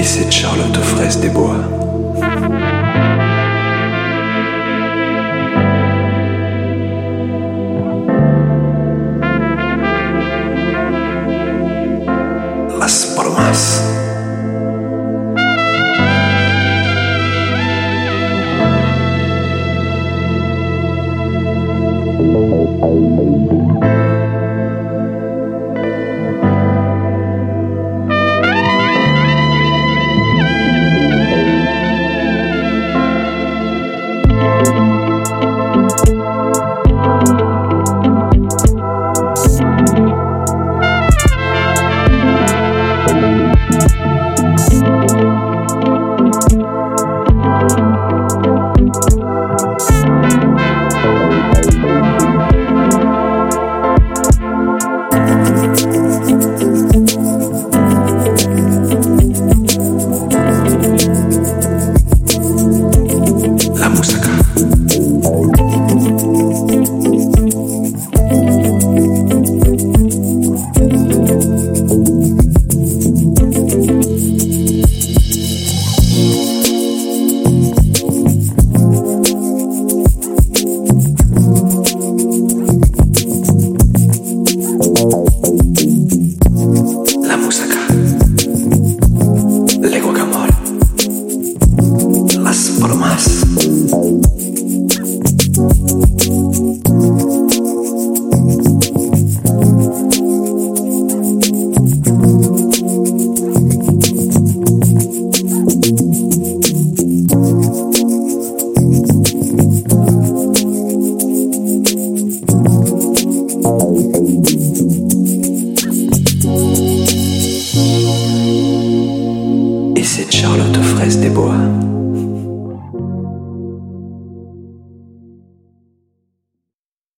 Et c'est Charlotte Fraise des Bois. Las bromas. La música. Lego Camor. Las bromas. Et c'est Charlotte Fraise des Bois.